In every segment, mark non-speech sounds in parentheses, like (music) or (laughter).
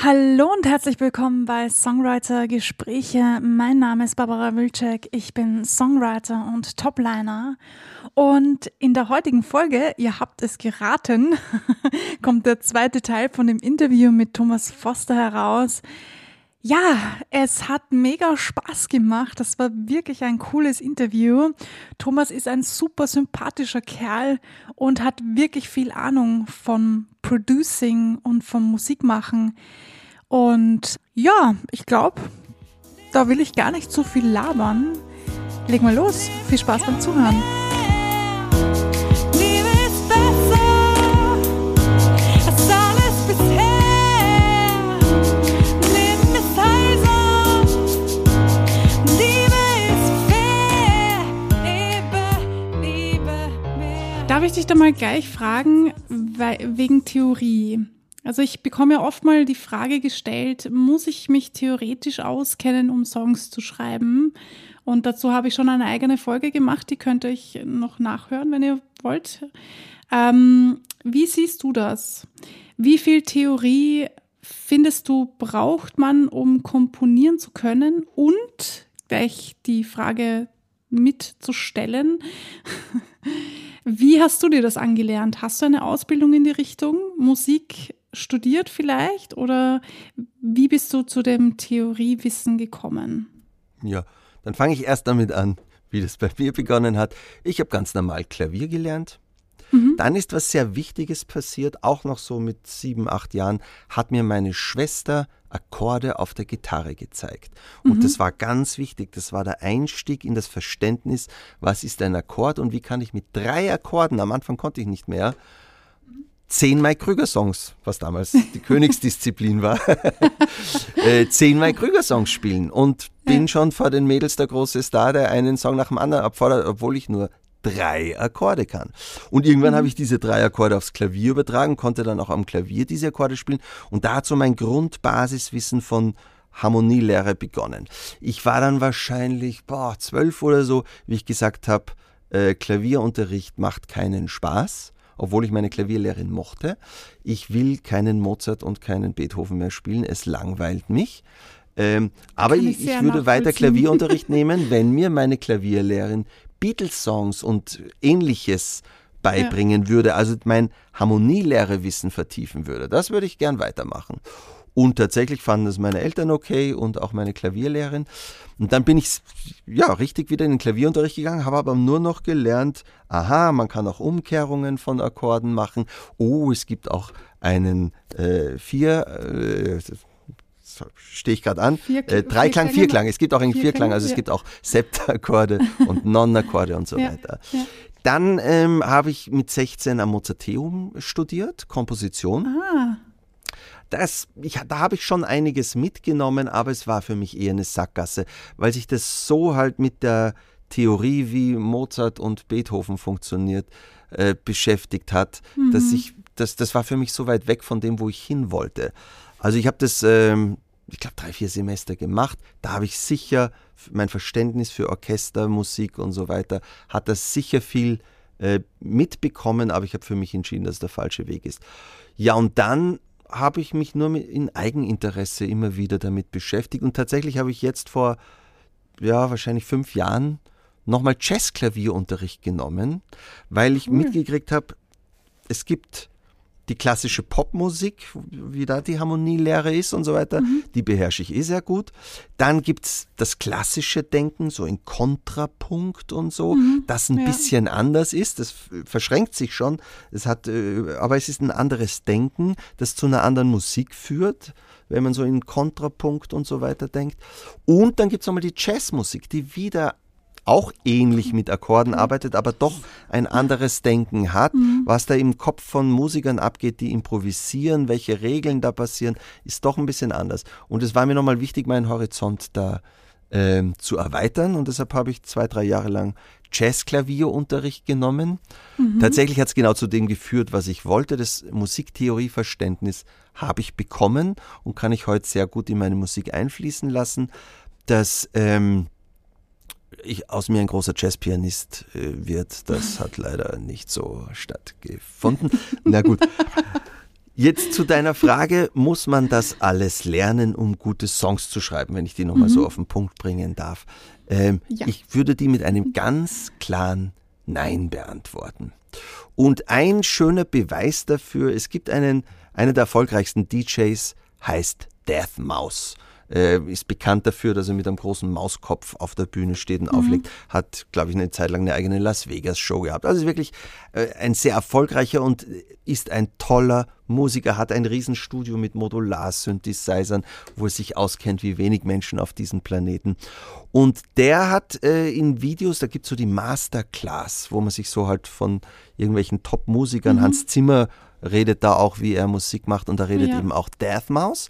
Hallo und herzlich willkommen bei Songwriter Gespräche. Mein Name ist Barbara Wilczek. Ich bin Songwriter und Topliner. Und in der heutigen Folge, ihr habt es geraten, (laughs) kommt der zweite Teil von dem Interview mit Thomas Foster heraus. Ja, es hat mega Spaß gemacht. Das war wirklich ein cooles Interview. Thomas ist ein super sympathischer Kerl und hat wirklich viel Ahnung vom Producing und vom Musikmachen. Und ja, ich glaube, da will ich gar nicht so viel labern. Leg mal los. Viel Spaß beim Zuhören. Darf ich dich da mal gleich fragen, wegen Theorie? Also ich bekomme ja oft mal die Frage gestellt, muss ich mich theoretisch auskennen, um Songs zu schreiben? Und dazu habe ich schon eine eigene Folge gemacht, die könnt ihr euch noch nachhören, wenn ihr wollt. Ähm, wie siehst du das? Wie viel Theorie findest du, braucht man, um komponieren zu können? Und gleich die Frage mitzustellen. (laughs) Wie hast du dir das angelernt? Hast du eine Ausbildung in die Richtung Musik studiert vielleicht? Oder wie bist du zu dem Theoriewissen gekommen? Ja, dann fange ich erst damit an, wie das bei mir begonnen hat. Ich habe ganz normal Klavier gelernt. Mhm. Dann ist was sehr Wichtiges passiert, auch noch so mit sieben, acht Jahren, hat mir meine Schwester Akkorde auf der Gitarre gezeigt. Und mhm. das war ganz wichtig. Das war der Einstieg in das Verständnis, was ist ein Akkord und wie kann ich mit drei Akkorden, am Anfang konnte ich nicht mehr, zehn Mike Krüger Songs, was damals die (laughs) Königsdisziplin war, (laughs) äh, zehn Mike Krüger Songs spielen und bin schon vor den Mädels der große Star, der einen Song nach dem anderen abfordert, obwohl ich nur drei Akkorde kann. Und irgendwann mhm. habe ich diese drei Akkorde aufs Klavier übertragen, konnte dann auch am Klavier diese Akkorde spielen und da hat so mein Grundbasiswissen von Harmonielehre begonnen. Ich war dann wahrscheinlich boah, zwölf oder so, wie ich gesagt habe, äh, Klavierunterricht macht keinen Spaß, obwohl ich meine Klavierlehrerin mochte. Ich will keinen Mozart und keinen Beethoven mehr spielen, es langweilt mich. Ähm, aber ich, ich, würde weiter Klavierunterricht nehmen, wenn mir meine Klavierlehrerin Beatles-Songs und ähnliches beibringen ja. würde, also mein Harmonielehrewissen vertiefen würde. Das würde ich gern weitermachen. Und tatsächlich fanden es meine Eltern okay und auch meine Klavierlehrerin. Und dann bin ich ja richtig wieder in den Klavierunterricht gegangen, habe aber nur noch gelernt, aha, man kann auch Umkehrungen von Akkorden machen. Oh, es gibt auch einen äh, vier, äh, stehe ich gerade an. Vier, äh, Dreiklang, Vierklang. Es gibt auch einen Vierklang, Vierklang also ja. es gibt auch Septakkorde (laughs) und Non-Akkorde und so weiter. Ja. Dann ähm, habe ich mit 16 am Mozarteum studiert, Komposition. Ah. Das, ich, da habe ich schon einiges mitgenommen, aber es war für mich eher eine Sackgasse, weil sich das so halt mit der Theorie, wie Mozart und Beethoven funktioniert, äh, beschäftigt hat, mhm. dass ich, das, das war für mich so weit weg von dem, wo ich hin wollte. Also ich habe das ähm, ich glaube, drei, vier Semester gemacht. Da habe ich sicher mein Verständnis für Orchester, Musik und so weiter, hat das sicher viel äh, mitbekommen, aber ich habe für mich entschieden, dass es der falsche Weg ist. Ja, und dann habe ich mich nur in Eigeninteresse immer wieder damit beschäftigt und tatsächlich habe ich jetzt vor, ja, wahrscheinlich fünf Jahren nochmal Jazzklavierunterricht genommen, weil ich cool. mitgekriegt habe, es gibt die klassische Popmusik, wie da die Harmonielehre ist und so weiter, mhm. die beherrsche ich eh sehr gut. Dann gibt es das klassische Denken, so in Kontrapunkt und so, mhm. das ein ja. bisschen anders ist. Das verschränkt sich schon. Es hat, äh, aber es ist ein anderes Denken, das zu einer anderen Musik führt wenn man so in Kontrapunkt und so weiter denkt. Und dann gibt es nochmal die Jazzmusik, die wieder auch ähnlich mit Akkorden arbeitet, aber doch ein anderes Denken hat. Mhm. Was da im Kopf von Musikern abgeht, die improvisieren, welche Regeln da passieren, ist doch ein bisschen anders. Und es war mir nochmal wichtig, meinen Horizont da äh, zu erweitern. Und deshalb habe ich zwei, drei Jahre lang Jazzklavierunterricht genommen. Mhm. Tatsächlich hat es genau zu dem geführt, was ich wollte. Das Musiktheorieverständnis habe ich bekommen und kann ich heute sehr gut in meine Musik einfließen lassen. Das ähm, ich, aus mir ein großer Jazzpianist äh, wird, das hat leider nicht so stattgefunden. Na gut. Jetzt zu deiner Frage, muss man das alles lernen, um gute Songs zu schreiben, wenn ich die nochmal mhm. so auf den Punkt bringen darf? Ähm, ja. Ich würde die mit einem ganz klaren Nein beantworten. Und ein schöner Beweis dafür, es gibt einen, einer der erfolgreichsten DJs, heißt Death Mouse äh, ist bekannt dafür, dass er mit einem großen Mauskopf auf der Bühne steht und mhm. auflegt. Hat, glaube ich, eine Zeit lang eine eigene Las Vegas Show gehabt. Also ist wirklich äh, ein sehr erfolgreicher und ist ein toller Musiker, hat ein Riesenstudio mit Modular-Synthesizern, wo er sich auskennt wie wenig Menschen auf diesem Planeten. Und der hat äh, in Videos, da gibt es so die Masterclass, wo man sich so halt von irgendwelchen Top-Musikern, mhm. Hans Zimmer redet da auch, wie er Musik macht und da redet ja. eben auch Deathmouse.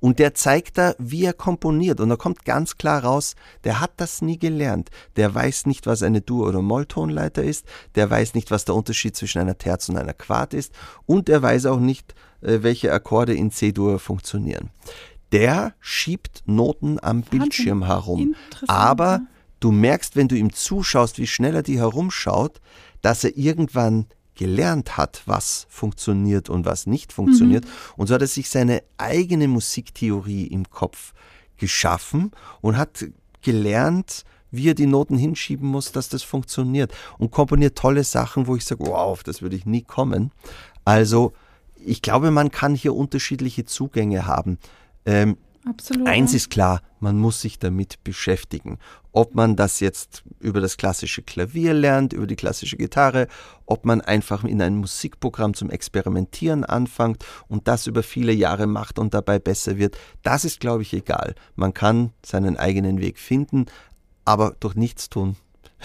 Und der zeigt da, wie er komponiert. Und da kommt ganz klar raus, der hat das nie gelernt. Der weiß nicht, was eine Dur- oder Molltonleiter ist. Der weiß nicht, was der Unterschied zwischen einer Terz und einer Quart ist. Und er weiß auch nicht, äh, welche Akkorde in C-Dur funktionieren. Der schiebt Noten am Bildschirm herum. Aber du merkst, wenn du ihm zuschaust, wie schnell er die herumschaut, dass er irgendwann gelernt hat, was funktioniert und was nicht funktioniert. Mhm. Und so hat er sich seine eigene Musiktheorie im Kopf geschaffen und hat gelernt, wie er die Noten hinschieben muss, dass das funktioniert. Und komponiert tolle Sachen, wo ich sage, wow, auf das würde ich nie kommen. Also, ich glaube, man kann hier unterschiedliche Zugänge haben. Ähm, Absolut. Eins ist klar, man muss sich damit beschäftigen. Ob man das jetzt über das klassische Klavier lernt, über die klassische Gitarre, ob man einfach in ein Musikprogramm zum Experimentieren anfängt und das über viele Jahre macht und dabei besser wird, das ist, glaube ich, egal. Man kann seinen eigenen Weg finden, aber durch nichts tun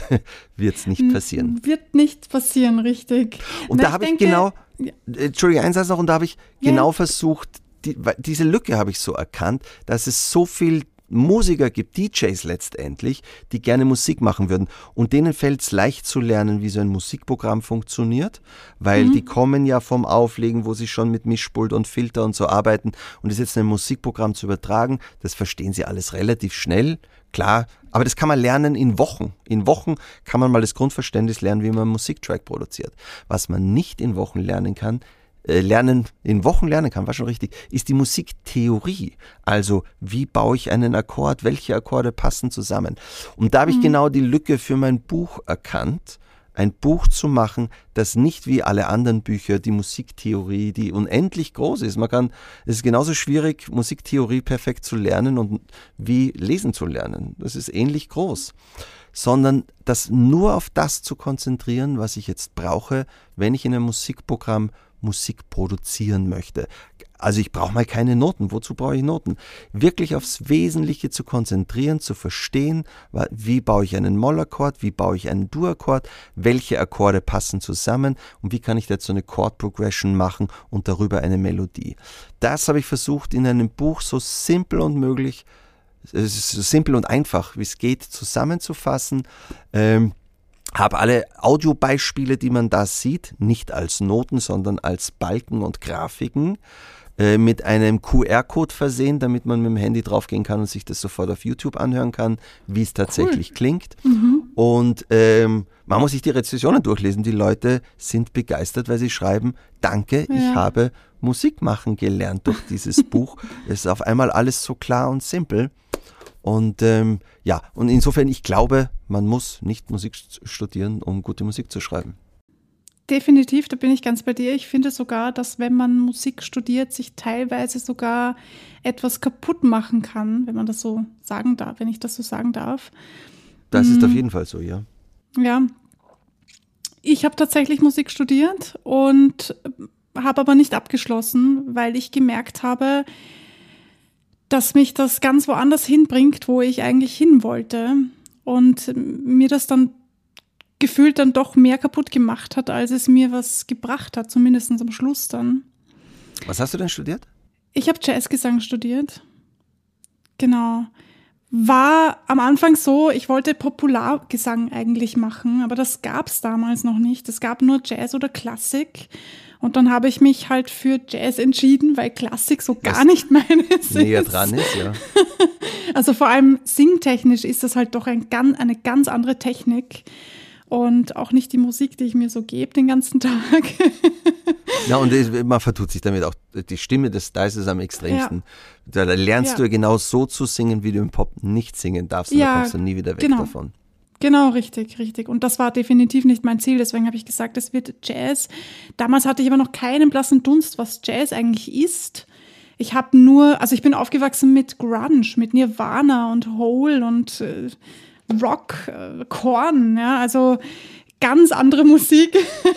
(laughs) wird es nicht passieren. Wird nicht passieren, richtig. Und Na, da habe ich genau, Entschuldigung, eins noch, und da habe ich ja. genau versucht, die, diese Lücke habe ich so erkannt, dass es so viel Musiker gibt, DJs letztendlich, die gerne Musik machen würden. Und denen fällt es leicht zu lernen, wie so ein Musikprogramm funktioniert, weil mhm. die kommen ja vom Auflegen, wo sie schon mit Mischpult und Filter und so arbeiten. Und das jetzt ein Musikprogramm zu übertragen, das verstehen sie alles relativ schnell. Klar, aber das kann man lernen in Wochen. In Wochen kann man mal das Grundverständnis lernen, wie man einen Musiktrack produziert. Was man nicht in Wochen lernen kann, lernen, in Wochen lernen kann, war schon richtig, ist die Musiktheorie. Also, wie baue ich einen Akkord, welche Akkorde passen zusammen. Und da habe ich mhm. genau die Lücke für mein Buch erkannt, ein Buch zu machen, das nicht wie alle anderen Bücher die Musiktheorie, die unendlich groß ist. Man kann, es ist genauso schwierig, Musiktheorie perfekt zu lernen und wie lesen zu lernen. Das ist ähnlich groß. Sondern das nur auf das zu konzentrieren, was ich jetzt brauche, wenn ich in einem Musikprogramm Musik produzieren möchte. Also ich brauche mal keine Noten. Wozu brauche ich Noten? Wirklich aufs Wesentliche zu konzentrieren, zu verstehen, wie baue ich einen Mollakkord, wie baue ich einen Dur-Akkord, welche Akkorde passen zusammen und wie kann ich dazu eine Chord Progression machen und darüber eine Melodie. Das habe ich versucht in einem Buch so simpel und möglich, so simpel und einfach wie es geht zusammenzufassen. Ähm, habe alle Audiobeispiele, die man da sieht, nicht als Noten, sondern als Balken und Grafiken äh, mit einem QR-Code versehen, damit man mit dem Handy draufgehen kann und sich das sofort auf YouTube anhören kann, wie es tatsächlich cool. klingt. Mhm. Und ähm, man muss sich die Rezensionen durchlesen. Die Leute sind begeistert, weil sie schreiben, danke, ja. ich habe Musik machen gelernt durch dieses Buch. (laughs) Es ist auf einmal alles so klar und simpel. Und ähm, ja, und insofern, ich glaube, man muss nicht Musik studieren, um gute Musik zu schreiben. Definitiv, da bin ich ganz bei dir. Ich finde sogar, dass wenn man Musik studiert, sich teilweise sogar etwas kaputt machen kann, wenn man das so sagen darf, wenn ich das so sagen darf. Das ist auf mm. jeden Fall so, ja. Ja. Ich habe tatsächlich Musik studiert und habe aber nicht abgeschlossen, weil ich gemerkt habe, dass mich das ganz woanders hinbringt, wo ich eigentlich hin wollte. Und mir das dann gefühlt dann doch mehr kaputt gemacht hat, als es mir was gebracht hat, zumindest am Schluss dann. Was hast du denn studiert? Ich habe Jazzgesang studiert. Genau. War am Anfang so, ich wollte Populargesang eigentlich machen, aber das gab es damals noch nicht. Es gab nur Jazz oder Klassik. Und dann habe ich mich halt für Jazz entschieden, weil Klassik so gar Was nicht meines näher ist. dran ist, ja. (laughs) Also vor allem singtechnisch ist das halt doch ein, eine ganz andere Technik. und auch nicht die Musik, die ich mir so gebe den ganzen (laughs) Tag. Ja, und man vertut sich damit auch. Die Stimme des Styles ist am extremsten. Ja. Da lernst ja. du ja genau so zu singen, wie du im Pop nicht singen darfst. Und ja, da kommst du nie wieder weg genau. davon. Genau, richtig, richtig. Und das war definitiv nicht mein Ziel. Deswegen habe ich gesagt, es wird Jazz. Damals hatte ich aber noch keinen blassen Dunst, was Jazz eigentlich ist. Ich habe nur, also ich bin aufgewachsen mit Grunge, mit Nirvana und Hole und äh, Rock, äh, Korn, ja, also ganz andere Musik.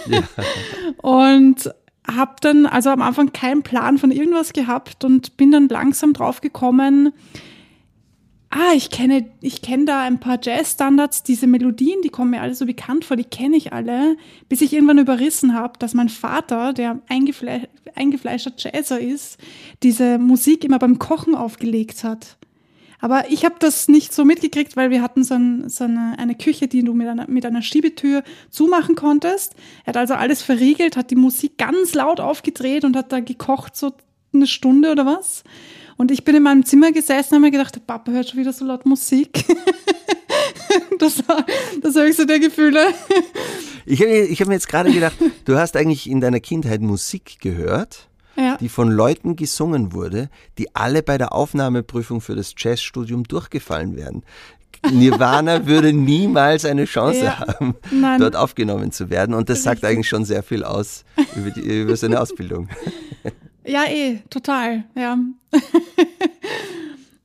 Ja. (laughs) und habe dann also am Anfang keinen Plan von irgendwas gehabt und bin dann langsam drauf gekommen, ah, ich kenne, ich kenne da ein paar Jazz-Standards, diese Melodien, die kommen mir alle so bekannt vor, die kenne ich alle, bis ich irgendwann überrissen habe, dass mein Vater, der eingefle eingefleischter Jazzer ist, diese Musik immer beim Kochen aufgelegt hat. Aber ich habe das nicht so mitgekriegt, weil wir hatten so, ein, so eine, eine, Küche, die du mit einer, mit einer Schiebetür zumachen konntest. Er hat also alles verriegelt, hat die Musik ganz laut aufgedreht und hat da gekocht so eine Stunde oder was. Und ich bin in meinem Zimmer gesessen und habe mir gedacht, Papa hört schon wieder so laut Musik. (laughs) das war das höchste der Gefühle. Ich habe ich hab mir jetzt gerade gedacht, du hast eigentlich in deiner Kindheit Musik gehört, ja. die von Leuten gesungen wurde, die alle bei der Aufnahmeprüfung für das Jazzstudium durchgefallen werden. Nirvana (laughs) würde niemals eine Chance ja. haben, Nein. dort aufgenommen zu werden. Und das sagt eigentlich schon sehr viel aus über, die, über seine Ausbildung. (laughs) Ja, eh, total, ja. (laughs)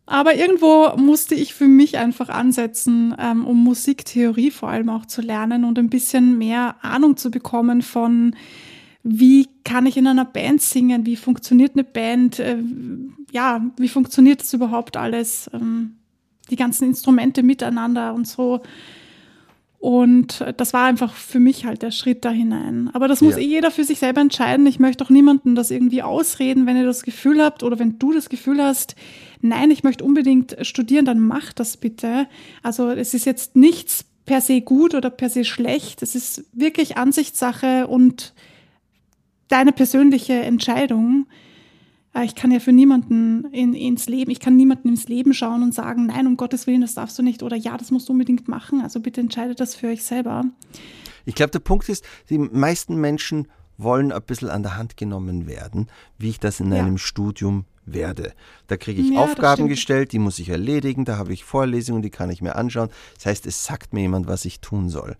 Aber irgendwo musste ich für mich einfach ansetzen, ähm, um Musiktheorie vor allem auch zu lernen und ein bisschen mehr Ahnung zu bekommen von, wie kann ich in einer Band singen, wie funktioniert eine Band, äh, ja, wie funktioniert das überhaupt alles, ähm, die ganzen Instrumente miteinander und so. Und das war einfach für mich halt der Schritt da hinein. Aber das muss ja. eh jeder für sich selber entscheiden. Ich möchte auch niemanden das irgendwie ausreden, wenn ihr das Gefühl habt oder wenn du das Gefühl hast, nein, ich möchte unbedingt studieren, dann mach das bitte. Also es ist jetzt nichts per se gut oder per se schlecht. Es ist wirklich Ansichtssache und deine persönliche Entscheidung. Äh, ich kann ja für niemanden in, ins Leben, ich kann niemanden ins Leben schauen und sagen, nein, um Gottes Willen, das darfst du nicht oder ja, das musst du unbedingt machen. Also bitte entscheidet das für euch selber. Ich glaube, der Punkt ist, die meisten Menschen wollen ein bisschen an der Hand genommen werden, wie ich das in ja. einem Studium werde. Da kriege ich ja, Aufgaben gestellt, die muss ich erledigen, da habe ich Vorlesungen, die kann ich mir anschauen. Das heißt, es sagt mir jemand, was ich tun soll.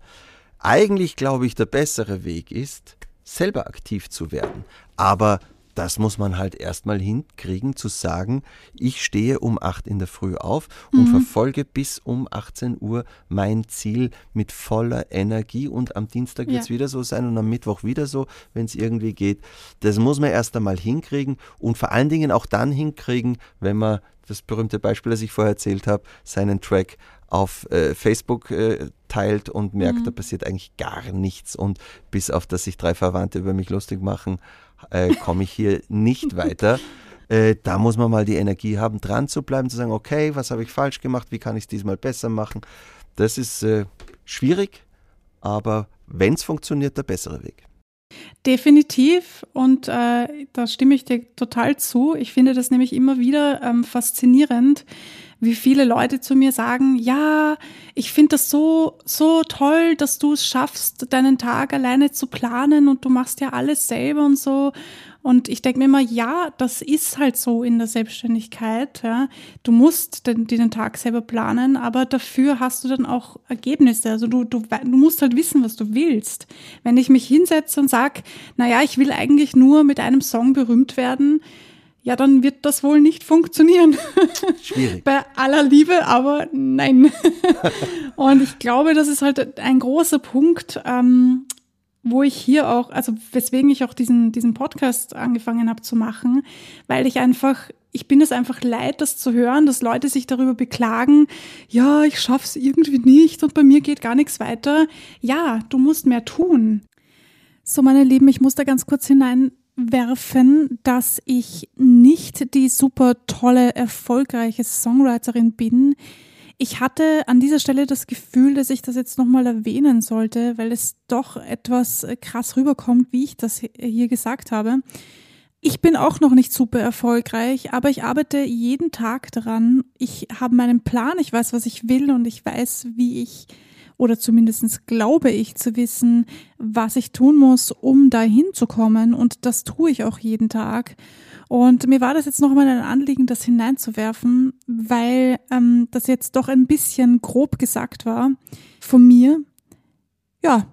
Eigentlich glaube ich, der bessere Weg ist, selber aktiv zu werden. Aber das muss man halt erstmal hinkriegen, zu sagen, ich stehe um 8 in der Früh auf und mhm. verfolge bis um 18 Uhr mein Ziel mit voller Energie und am Dienstag wird es ja. wieder so sein und am Mittwoch wieder so, wenn es irgendwie geht. Das muss man erst einmal hinkriegen und vor allen Dingen auch dann hinkriegen, wenn man das berühmte Beispiel, das ich vorher erzählt habe, seinen Track auf äh, Facebook äh, teilt und merkt, mhm. da passiert eigentlich gar nichts und bis auf, dass sich drei Verwandte über mich lustig machen, äh, komme ich hier nicht (laughs) weiter. Äh, da muss man mal die Energie haben, dran zu bleiben, zu sagen, okay, was habe ich falsch gemacht, wie kann ich es diesmal besser machen. Das ist äh, schwierig, aber wenn es funktioniert, der bessere Weg. Definitiv und äh, da stimme ich dir total zu. Ich finde das nämlich immer wieder ähm, faszinierend, wie viele Leute zu mir sagen, ja, ich finde das so, so toll, dass du es schaffst, deinen Tag alleine zu planen und du machst ja alles selber und so. Und ich denke mir immer, ja, das ist halt so in der Selbstständigkeit. Ja. Du musst den, den Tag selber planen, aber dafür hast du dann auch Ergebnisse. Also du, du, du musst halt wissen, was du willst. Wenn ich mich hinsetze und sag, na ja, ich will eigentlich nur mit einem Song berühmt werden, ja, dann wird das wohl nicht funktionieren. (laughs) Schwierig. Bei aller Liebe, aber nein. (laughs) und ich glaube, das ist halt ein großer Punkt, ähm, wo ich hier auch, also weswegen ich auch diesen, diesen Podcast angefangen habe zu machen, weil ich einfach, ich bin es einfach leid, das zu hören, dass Leute sich darüber beklagen, ja, ich schaff's irgendwie nicht und bei mir geht gar nichts weiter. Ja, du musst mehr tun. So, meine Lieben, ich muss da ganz kurz hinein werfen, dass ich nicht die super tolle, erfolgreiche Songwriterin bin. Ich hatte an dieser Stelle das Gefühl, dass ich das jetzt nochmal erwähnen sollte, weil es doch etwas krass rüberkommt, wie ich das hier gesagt habe. Ich bin auch noch nicht super erfolgreich, aber ich arbeite jeden Tag daran. Ich habe meinen Plan, ich weiß, was ich will und ich weiß, wie ich oder zumindest glaube ich zu wissen, was ich tun muss, um da hinzukommen. Und das tue ich auch jeden Tag. Und mir war das jetzt noch mal ein Anliegen, das hineinzuwerfen, weil ähm, das jetzt doch ein bisschen grob gesagt war von mir. Ja,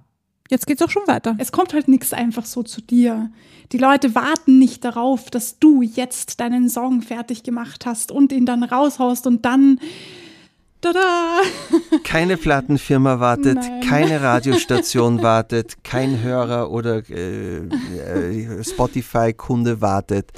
jetzt geht's auch schon weiter. Es kommt halt nichts einfach so zu dir. Die Leute warten nicht darauf, dass du jetzt deinen Song fertig gemacht hast und ihn dann raushaust und dann Tada! (laughs) Keine Plattenfirma wartet, Nein. keine (laughs) Radiostation wartet, kein Hörer oder äh, äh, Spotify-Kunde wartet.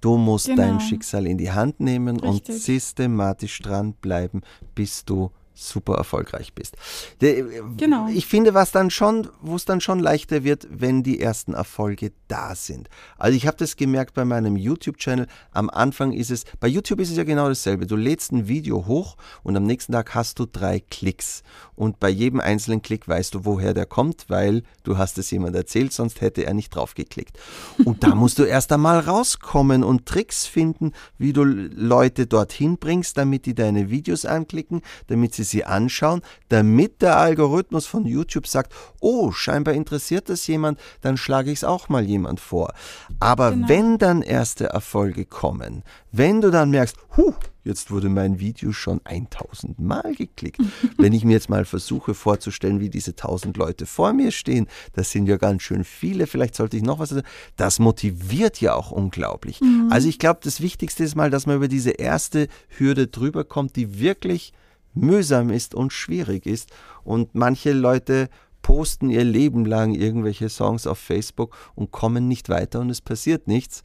Du musst genau. dein Schicksal in die Hand nehmen Richtig. und systematisch dranbleiben, bis du super erfolgreich bist. Genau. Ich finde, was dann schon, wo es dann schon leichter wird, wenn die ersten Erfolge da sind. Also ich habe das gemerkt bei meinem YouTube-Channel. Am Anfang ist es, bei YouTube ist es ja genau dasselbe. Du lädst ein Video hoch und am nächsten Tag hast du drei Klicks. Und bei jedem einzelnen Klick weißt du, woher der kommt, weil du hast es jemand erzählt, sonst hätte er nicht drauf geklickt. Und da (laughs) musst du erst einmal rauskommen und Tricks finden, wie du Leute dorthin bringst, damit die deine Videos anklicken, damit sie sie anschauen, damit der Algorithmus von YouTube sagt, oh, scheinbar interessiert das jemand, dann schlage ich es auch mal jemand vor. Aber genau. wenn dann erste Erfolge kommen, wenn du dann merkst, huh, jetzt wurde mein Video schon 1000 Mal geklickt. (laughs) Wenn ich mir jetzt mal versuche vorzustellen, wie diese 1000 Leute vor mir stehen, das sind ja ganz schön viele, vielleicht sollte ich noch was sagen. Das motiviert ja auch unglaublich. Mhm. Also ich glaube, das Wichtigste ist mal, dass man über diese erste Hürde drüber kommt, die wirklich mühsam ist und schwierig ist. Und manche Leute posten ihr Leben lang irgendwelche Songs auf Facebook und kommen nicht weiter und es passiert nichts.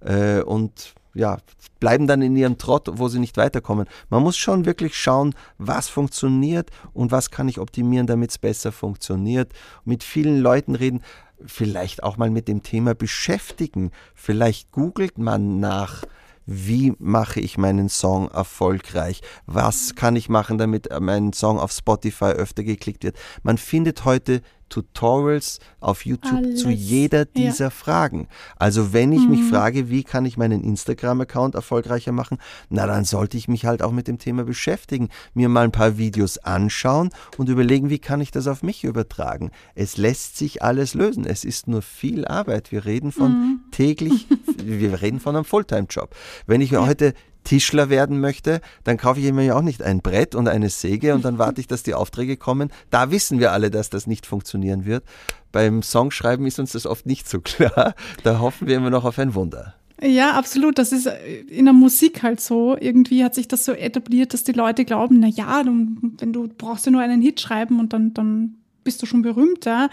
Äh, und ja, bleiben dann in ihrem Trott, wo sie nicht weiterkommen. Man muss schon wirklich schauen, was funktioniert und was kann ich optimieren, damit es besser funktioniert. Mit vielen Leuten reden, vielleicht auch mal mit dem Thema beschäftigen. Vielleicht googelt man nach wie mache ich meinen Song erfolgreich? Was kann ich machen, damit mein Song auf Spotify öfter geklickt wird? Man findet heute Tutorials auf YouTube Alles. zu jeder dieser ja. Fragen. Also wenn ich mhm. mich frage, wie kann ich meinen Instagram-Account erfolgreicher machen, na dann sollte ich mich halt auch mit dem Thema beschäftigen, mir mal ein paar Videos anschauen und überlegen, wie kann ich das auf mich übertragen. Es lässt sich alles lösen. Es ist nur viel Arbeit. Wir reden von mhm. täglich, (laughs) wir reden von einem Fulltime-Job. Wenn ich ja. heute Tischler werden möchte, dann kaufe ich mir ja auch nicht ein Brett und eine Säge und dann warte ich, dass die Aufträge kommen. Da wissen wir alle, dass das nicht funktionieren wird. Beim Songschreiben ist uns das oft nicht so klar. Da hoffen wir immer noch auf ein Wunder. Ja, absolut. Das ist äh, in der Musik halt so. Irgendwie hat sich das so etabliert, dass die Leute glauben, na ja, du, wenn du brauchst ja nur einen Hit schreiben und dann, dann bist du schon berühmter.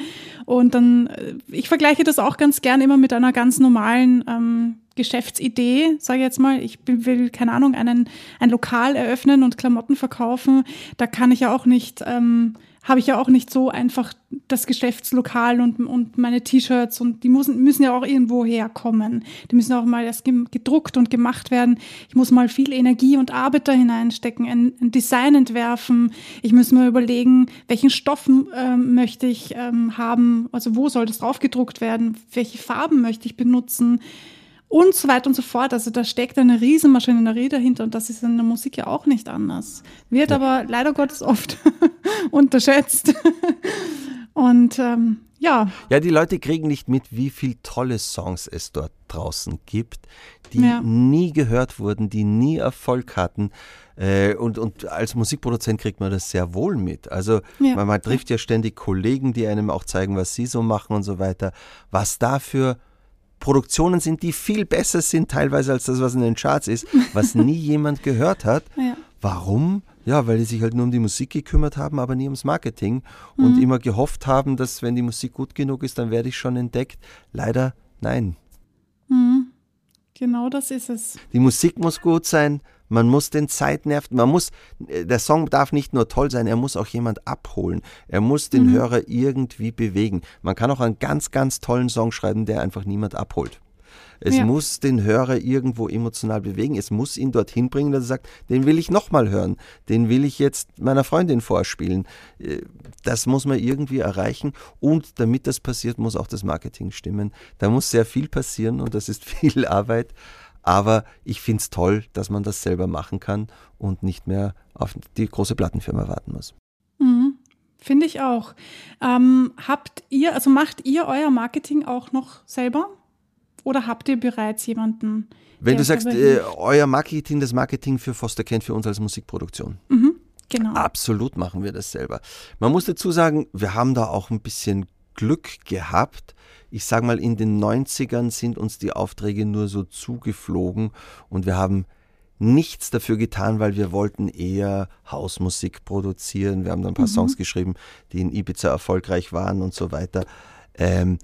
Und dann, äh, ich vergleiche das auch ganz gern immer mit einer ganz normalen ähm, Geschäftsidee, sage ich jetzt mal, ich will, keine Ahnung, einen, ein Lokal eröffnen und Klamotten verkaufen, da kann ich ja auch nicht, ähm, habe ich ja auch nicht so einfach das Geschäftslokal und, und meine T-Shirts und die müssen, müssen ja auch irgendwo herkommen. Die müssen auch mal erst gedruckt und gemacht werden. Ich muss mal viel Energie und Arbeit da hineinstecken, ein, ein Design entwerfen. Ich muss mir überlegen, welchen Stoff ähm, möchte ich ähm, haben, also wo soll das drauf gedruckt werden, welche Farben möchte ich benutzen und so weiter und so fort. Also da steckt eine riesen Maschinerie dahinter und das ist in der Musik ja auch nicht anders. Wird ja. aber leider Gottes oft (laughs) unterschätzt. (laughs) und ähm, ja. Ja, die Leute kriegen nicht mit, wie viele tolle Songs es dort draußen gibt, die ja. nie gehört wurden, die nie Erfolg hatten. Äh, und, und als Musikproduzent kriegt man das sehr wohl mit. Also ja. man, man trifft ja ständig Kollegen, die einem auch zeigen, was sie so machen und so weiter. Was dafür Produktionen sind, die viel besser sind teilweise als das, was in den Charts ist, was (laughs) nie jemand gehört hat. Ja. Warum? Ja, weil die sich halt nur um die Musik gekümmert haben, aber nie ums Marketing und mhm. immer gehofft haben, dass wenn die Musik gut genug ist, dann werde ich schon entdeckt. Leider nein. Mhm. Genau das ist es. Die Musik muss gut sein, man muss den Zeitnerv, man muss, äh, der Song darf nicht nur toll sein, er muss auch jemand abholen. Er muss den mhm. Hörer irgendwie bewegen. Man kann auch einen ganz, ganz tollen Song schreiben, der einfach niemand abholt. Es ja. muss den Hörer irgendwo emotional bewegen. Es muss ihn dorthin bringen, dass er sagt, den will ich nochmal hören. Den will ich jetzt meiner Freundin vorspielen. Äh, das muss man irgendwie erreichen. Und damit das passiert, muss auch das Marketing stimmen. Da muss sehr viel passieren und das ist (laughs) viel Arbeit. Aber ich finde es toll, dass man das selber machen kann und nicht mehr auf die große Plattenfirma warten muss. Mhm. Finde ich auch. Ähm, habt ihr, also macht ihr euer Marketing auch noch selber? Oder habt ihr bereits jemanden? Wenn du sagst, äh, euer Marketing, das Marketing für Foster kennt für uns als Musikproduktion. Mhm, genau. Absolut machen wir das selber. Man muss dazu sagen, wir haben da auch ein bisschen Glück gehabt. Ich sage mal, in den 90ern sind uns die Aufträge nur so zugeflogen und wir haben nichts dafür getan, weil wir wollten eher Hausmusik produzieren. Wir haben dann ein paar mhm. Songs geschrieben, die in Ibiza erfolgreich waren und so weiter. Ähm,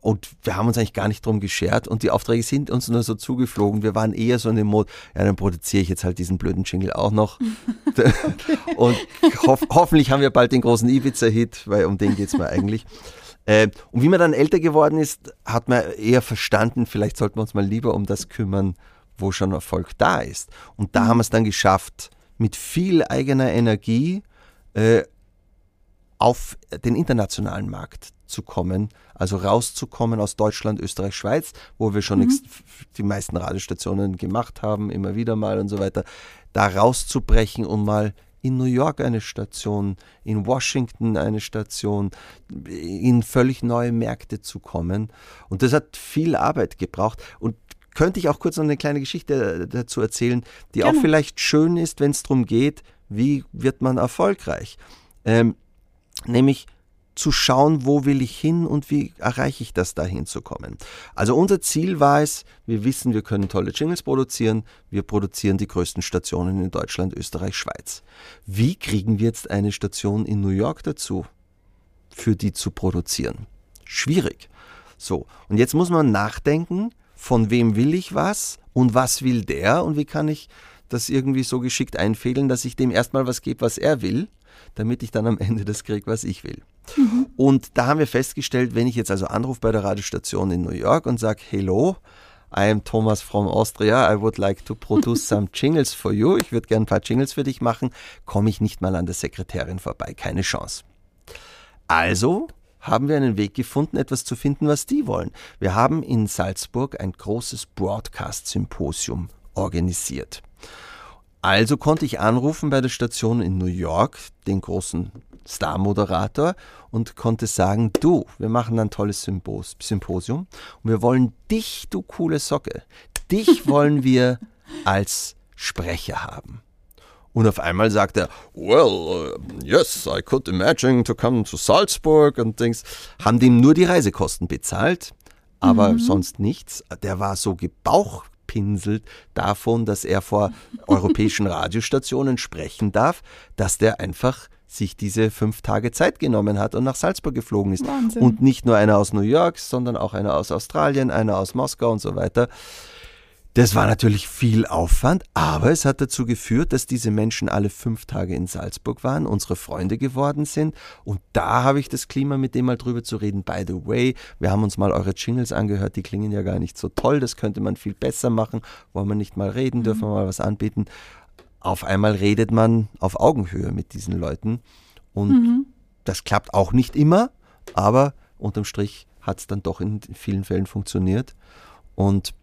und wir haben uns eigentlich gar nicht drum geschert und die Aufträge sind uns nur so zugeflogen. Wir waren eher so in dem Mode, ja, dann produziere ich jetzt halt diesen blöden Jingle auch noch. okay. (laughs) (laughs) Und hof hoffentlich haben wir bald den großen Ibiza-Hit, weil um den geht es mir eigentlich. Äh, und wie man dann älter geworden ist, hat man eher verstanden, vielleicht sollten wir uns mal lieber um das kümmern, wo schon Erfolg da ist. Und da haben wir es dann geschafft, mit viel eigener Energie äh, auf den internationalen Markt zu kommen, also rauszukommen aus Deutschland, Österreich, Schweiz, wo wir schon mhm. die meisten Radiostationen gemacht haben, immer wieder mal und so weiter, da rauszubrechen und mal in New York eine Station, in Washington eine Station, in völlig neue Märkte zu kommen. Und das hat viel Arbeit gebraucht. Und könnte ich auch kurz noch eine kleine Geschichte dazu erzählen, die Gerne. auch vielleicht schön ist, wenn es darum geht, wie wird man erfolgreich. Ähm, nämlich zu schauen, wo will ich hin und wie erreiche ich das, da hinzukommen. Also unser Ziel war es, wir wissen, wir können tolle Jingles produzieren, wir produzieren die größten Stationen in Deutschland, Österreich, Schweiz. Wie kriegen wir jetzt eine Station in New York dazu, für die zu produzieren? Schwierig. So, und jetzt muss man nachdenken, von wem will ich was und was will der und wie kann ich das irgendwie so geschickt einfädeln, dass ich dem erstmal was gebe, was er will, damit ich dann am Ende das kriege, was ich will. Mhm. Und da haben wir festgestellt, wenn ich jetzt also anrufe bei der Radiostation in New York und sage, hello, I am Thomas from Austria, I would like to produce (laughs) some jingles for you, ich würde gerne ein paar Jingles für dich machen, komme ich nicht mal an der Sekretärin vorbei, keine Chance. Also haben wir einen Weg gefunden, etwas zu finden, was die wollen. Wir haben in Salzburg ein großes Broadcast-Symposium organisiert. Also konnte ich anrufen bei der Station in New York, den großen Star-Moderator, und konnte sagen, du, wir machen ein tolles Sympos Symposium und wir wollen dich, du coole Socke, dich (laughs) wollen wir als Sprecher haben. Und auf einmal sagt er, well, uh, yes, I could imagine to come to Salzburg und Dings. Haben dem nur die Reisekosten bezahlt, aber mhm. sonst nichts. Der war so gebauchpinselt davon, dass er vor (laughs) europäischen Radiostationen sprechen darf, dass der einfach sich diese fünf Tage Zeit genommen hat und nach Salzburg geflogen ist. Wahnsinn. Und nicht nur einer aus New York, sondern auch einer aus Australien, einer aus Moskau und so weiter. Das war natürlich viel Aufwand, aber es hat dazu geführt, dass diese Menschen alle fünf Tage in Salzburg waren, unsere Freunde geworden sind. Und da habe ich das Klima, mit dem mal drüber zu reden. By the way, wir haben uns mal eure Jingles angehört, die klingen ja gar nicht so toll, das könnte man viel besser machen. Wollen wir nicht mal reden, dürfen wir mal was anbieten. Auf einmal redet man auf Augenhöhe mit diesen Leuten. Und mhm. das klappt auch nicht immer, aber unterm Strich hat es dann doch in vielen Fällen funktioniert. Und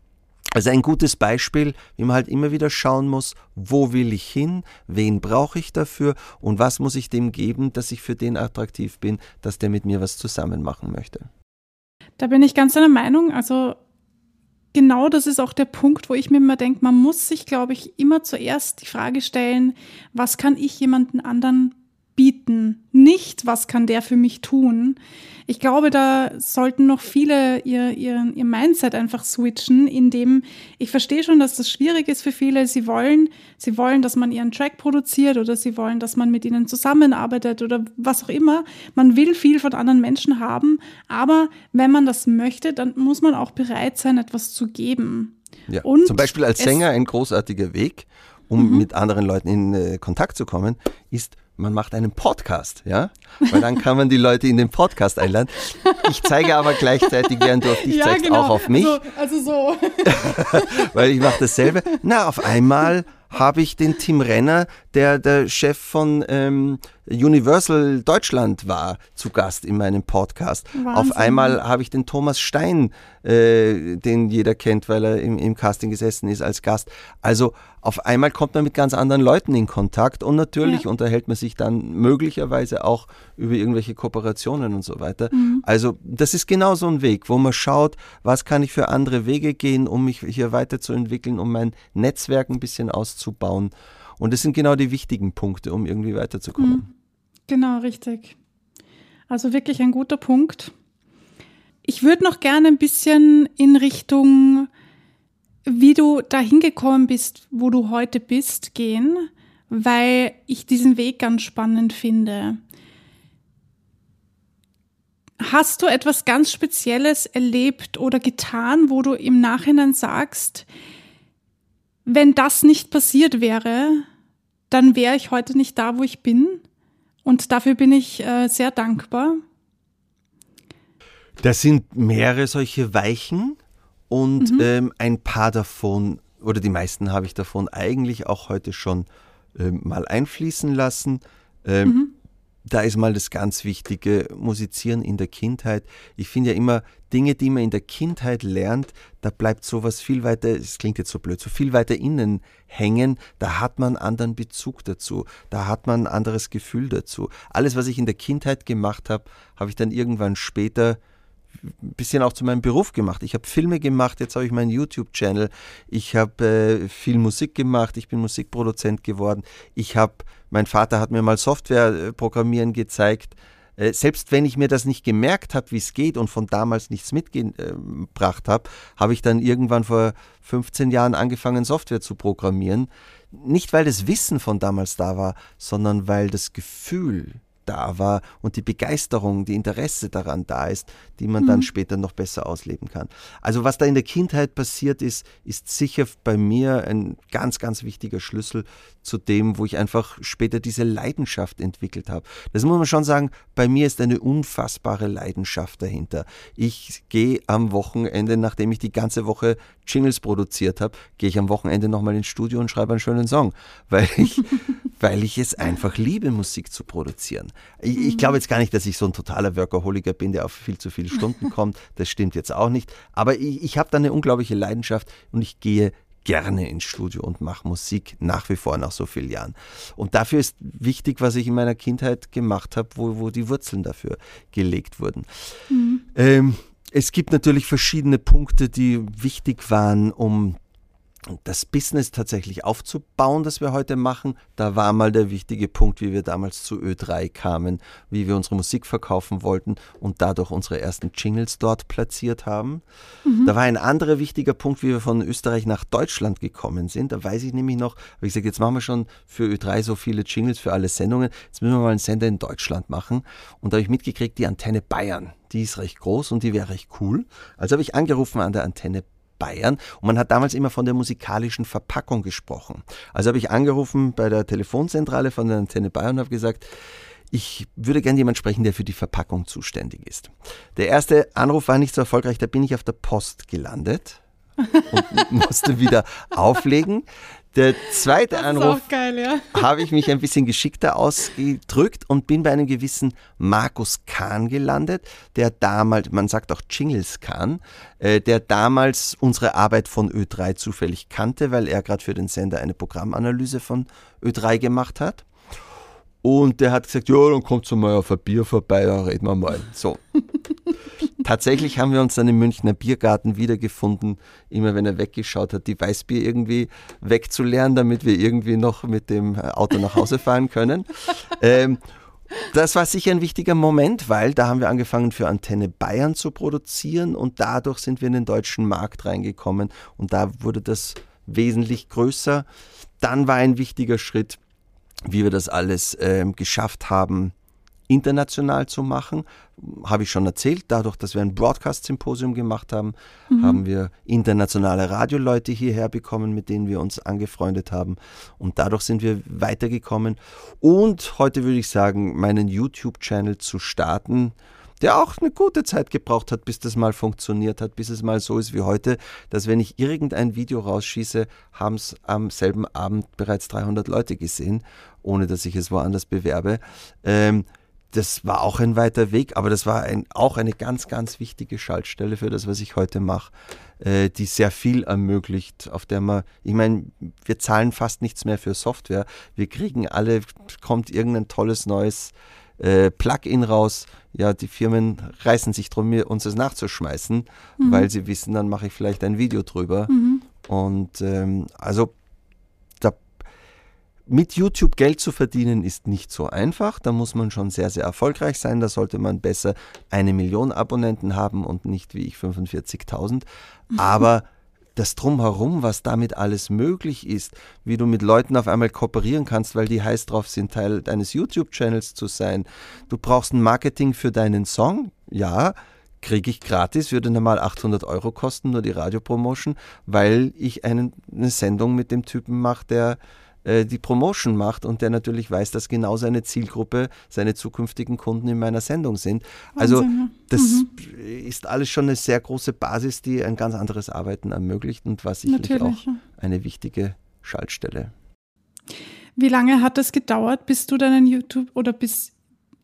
also ein gutes Beispiel, wie man halt immer wieder schauen muss, wo will ich hin, wen brauche ich dafür und was muss ich dem geben, dass ich für den attraktiv bin, dass der mit mir was zusammen machen möchte. Da bin ich ganz deiner Meinung. Also genau das ist auch der Punkt, wo ich mir immer denke, man muss sich, glaube ich, immer zuerst die Frage stellen, was kann ich jemanden anderen bieten, nicht, was kann der für mich tun. Ich glaube, da sollten noch viele ihr, ihr, ihr Mindset einfach switchen, indem ich verstehe schon, dass das schwierig ist für viele. Sie wollen, sie wollen, dass man ihren Track produziert oder sie wollen, dass man mit ihnen zusammenarbeitet oder was auch immer. Man will viel von anderen Menschen haben, aber wenn man das möchte, dann muss man auch bereit sein, etwas zu geben. Ja, Und zum Beispiel als Sänger ein großartiger Weg, um mhm. mit anderen Leuten in äh, Kontakt zu kommen, ist man macht einen Podcast, ja? Weil dann kann man die Leute in den Podcast einladen. Ich zeige aber gleichzeitig, während du auf dich ja, zeigst, genau. auch auf mich. Also, also so. (laughs) (laughs) Weil ich mache dasselbe. Na, auf einmal habe ich den Tim Renner, der der Chef von ähm, Universal Deutschland war, zu Gast in meinem Podcast. Wahnsinn. Auf einmal habe ich den Thomas Stein, äh, den jeder kennt, weil er im, im Casting gesessen ist, als Gast. Also auf einmal kommt man mit ganz anderen Leuten in Kontakt und natürlich ja. unterhält man sich dann möglicherweise auch über irgendwelche Kooperationen und so weiter. Mhm. Also das ist genau so ein Weg, wo man schaut, was kann ich für andere Wege gehen, um mich hier weiterzuentwickeln, um mein Netzwerk ein bisschen auszubauen. Und das sind genau die wichtigen Punkte, um irgendwie weiterzukommen. Mhm. Genau, richtig. Also wirklich ein guter Punkt. Ich würde noch gerne ein bisschen in Richtung wie du dahin gekommen bist, wo du heute bist, gehen, weil ich diesen Weg ganz spannend finde. Hast du etwas ganz Spezielles erlebt oder getan, wo du im Nachhinein sagst, wenn das nicht passiert wäre, dann wäre ich heute nicht da, wo ich bin? Und dafür bin ich äh, sehr dankbar. Das sind mehrere solche Weichen. Und mhm. ähm, ein paar davon, oder die meisten habe ich davon eigentlich auch heute schon ähm, mal einfließen lassen. Ähm, mhm. Da ist mal das ganz Wichtige, Musizieren in der Kindheit. Ich finde ja immer, Dinge, die man in der Kindheit lernt, da bleibt sowas viel weiter, es klingt jetzt so blöd, so viel weiter innen hängen, da hat man einen anderen Bezug dazu, da hat man ein anderes Gefühl dazu. Alles, was ich in der Kindheit gemacht habe, habe ich dann irgendwann später ein bisschen auch zu meinem Beruf gemacht. Ich habe Filme gemacht, jetzt habe ich meinen YouTube-Channel. Ich habe äh, viel Musik gemacht, ich bin Musikproduzent geworden. Ich habe, mein Vater hat mir mal Software-Programmieren gezeigt. Äh, selbst wenn ich mir das nicht gemerkt habe, wie es geht und von damals nichts mitgebracht habe, habe ich dann irgendwann vor 15 Jahren angefangen, Software zu programmieren. Nicht, weil das Wissen von damals da war, sondern weil das Gefühl, da war und die Begeisterung, die Interesse daran da ist, die man mhm. dann später noch besser ausleben kann. Also was da in der Kindheit passiert ist, ist sicher bei mir ein ganz, ganz wichtiger Schlüssel zu dem, wo ich einfach später diese Leidenschaft entwickelt habe. Das muss man schon sagen, bei mir ist eine unfassbare Leidenschaft dahinter. Ich gehe am Wochenende, nachdem ich die ganze Woche Jingles produziert habe, gehe ich am Wochenende nochmal ins Studio und schreibe einen schönen Song, weil ich, (laughs) weil ich es einfach liebe, Musik zu produzieren. Ich, ich glaube jetzt gar nicht, dass ich so ein totaler Workaholiker bin, der auf viel zu viele Stunden (laughs) kommt. Das stimmt jetzt auch nicht. Aber ich, ich habe da eine unglaubliche Leidenschaft und ich gehe gerne ins Studio und mache Musik nach wie vor nach so vielen Jahren. Und dafür ist wichtig, was ich in meiner Kindheit gemacht habe, wo, wo die Wurzeln dafür gelegt wurden. Mhm. Ähm, es gibt natürlich verschiedene Punkte, die wichtig waren, um das Business tatsächlich aufzubauen, das wir heute machen, da war mal der wichtige Punkt, wie wir damals zu Ö3 kamen, wie wir unsere Musik verkaufen wollten und dadurch unsere ersten Jingles dort platziert haben. Mhm. Da war ein anderer wichtiger Punkt, wie wir von Österreich nach Deutschland gekommen sind. Da weiß ich nämlich noch, habe ich gesagt, jetzt machen wir schon für Ö3 so viele Jingles für alle Sendungen, jetzt müssen wir mal einen Sender in Deutschland machen. Und da habe ich mitgekriegt, die Antenne Bayern, die ist recht groß und die wäre recht cool. Also habe ich angerufen an der Antenne Bayern. Und man hat damals immer von der musikalischen Verpackung gesprochen. Also habe ich angerufen bei der Telefonzentrale von der Antenne Bayern und habe gesagt, ich würde gerne jemand sprechen, der für die Verpackung zuständig ist. Der erste Anruf war nicht so erfolgreich, da bin ich auf der Post gelandet und (laughs) musste wieder auflegen. Der zweite Anruf ja. (laughs) habe ich mich ein bisschen geschickter ausgedrückt und bin bei einem gewissen Markus Kahn gelandet, der damals, man sagt auch Jingles Kahn, äh, der damals unsere Arbeit von Ö3 zufällig kannte, weil er gerade für den Sender eine Programmanalyse von Ö3 gemacht hat. Und der hat gesagt, ja, dann kommt so mal auf ein Bier vorbei, dann reden wir mal. So. (laughs) Tatsächlich haben wir uns dann im Münchner Biergarten wiedergefunden, immer wenn er weggeschaut hat, die Weißbier irgendwie wegzulernen, damit wir irgendwie noch mit dem Auto nach Hause fahren können. (laughs) ähm, das war sicher ein wichtiger Moment, weil da haben wir angefangen für Antenne Bayern zu produzieren und dadurch sind wir in den deutschen Markt reingekommen und da wurde das wesentlich größer. Dann war ein wichtiger Schritt, wie wir das alles ähm, geschafft haben, international zu machen, habe ich schon erzählt. Dadurch, dass wir ein Broadcast-Symposium gemacht haben, mhm. haben wir internationale Radioleute hierher bekommen, mit denen wir uns angefreundet haben. Und dadurch sind wir weitergekommen. Und heute würde ich sagen, meinen YouTube-Channel zu starten, der auch eine gute Zeit gebraucht hat, bis das mal funktioniert hat, bis es mal so ist wie heute, dass wenn ich irgendein Video rausschieße, haben es am selben Abend bereits 300 Leute gesehen, ohne dass ich es woanders bewerbe. Ähm, das war auch ein weiter Weg, aber das war ein, auch eine ganz, ganz wichtige Schaltstelle für das, was ich heute mache, äh, die sehr viel ermöglicht, auf der man, ich meine, wir zahlen fast nichts mehr für Software. Wir kriegen alle, kommt irgendein tolles neues äh, Plugin raus. Ja, die Firmen reißen sich drum, mir uns das nachzuschmeißen, mhm. weil sie wissen, dann mache ich vielleicht ein Video drüber. Mhm. Und ähm, also mit YouTube Geld zu verdienen ist nicht so einfach. Da muss man schon sehr, sehr erfolgreich sein. Da sollte man besser eine Million Abonnenten haben und nicht wie ich 45.000. Aber das Drumherum, was damit alles möglich ist, wie du mit Leuten auf einmal kooperieren kannst, weil die heiß drauf sind, Teil deines YouTube-Channels zu sein. Du brauchst ein Marketing für deinen Song, ja, kriege ich gratis, würde normal 800 Euro kosten, nur die Radiopromotion, weil ich einen, eine Sendung mit dem Typen mache, der äh, die Promotion macht und der natürlich weiß, dass genau seine Zielgruppe, seine zukünftigen Kunden in meiner Sendung sind. Also Wahnsinn, das mhm. ist alles schon eine sehr große Basis, die ein ganz anderes Arbeiten ermöglicht und was sicherlich natürlich, auch eine wichtige Schaltstelle. Wie lange hat es gedauert, bis du deinen YouTube oder bis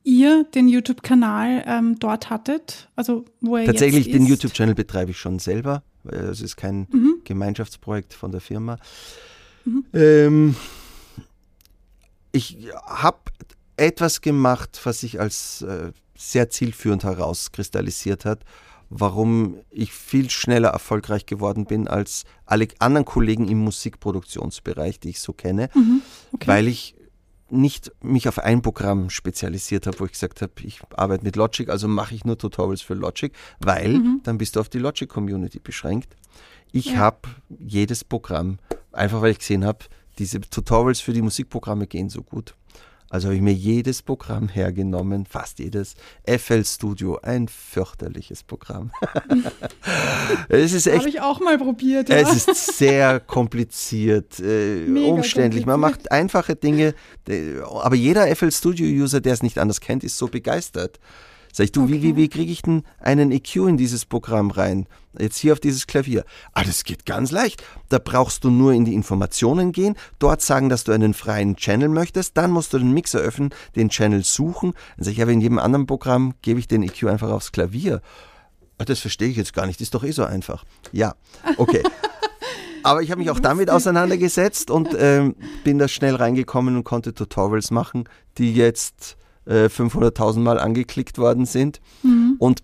ihr den YouTube-Kanal ähm, dort hattet? Also wo er Tatsächlich, jetzt den YouTube-Channel betreibe ich schon selber. Es ist kein mhm. Gemeinschaftsprojekt von der Firma. Mhm. Ähm, ich habe etwas gemacht, was sich als äh, sehr zielführend herauskristallisiert hat, warum ich viel schneller erfolgreich geworden bin als alle anderen Kollegen im Musikproduktionsbereich, die ich so kenne, mhm. okay. weil ich nicht mich auf ein Programm spezialisiert habe, wo ich gesagt habe, ich arbeite mit Logic, also mache ich nur Tutorials für Logic, weil mhm. dann bist du auf die Logic Community beschränkt. Ich ja. habe jedes Programm Einfach weil ich gesehen habe, diese Tutorials für die Musikprogramme gehen so gut. Also habe ich mir jedes Programm hergenommen, fast jedes. FL Studio, ein fürchterliches Programm. (laughs) es ist echt. Habe ich auch mal probiert. Ja. Es ist sehr kompliziert, äh, umständlich. Man macht einfache Dinge, aber jeder FL Studio User, der es nicht anders kennt, ist so begeistert. Sag ich, du, okay. wie, wie, wie kriege ich denn einen EQ in dieses Programm rein? Jetzt hier auf dieses Klavier. Ah, das geht ganz leicht. Da brauchst du nur in die Informationen gehen, dort sagen, dass du einen freien Channel möchtest, dann musst du den Mixer öffnen, den Channel suchen. Dann sag ich, aber in jedem anderen Programm gebe ich den EQ einfach aufs Klavier. Ah, das verstehe ich jetzt gar nicht, das ist doch eh so einfach. Ja, okay. (laughs) Aber ich habe mich auch damit auseinandergesetzt und ähm, bin da schnell reingekommen und konnte Tutorials machen, die jetzt 500.000 äh, Mal angeklickt worden sind. Mhm. Und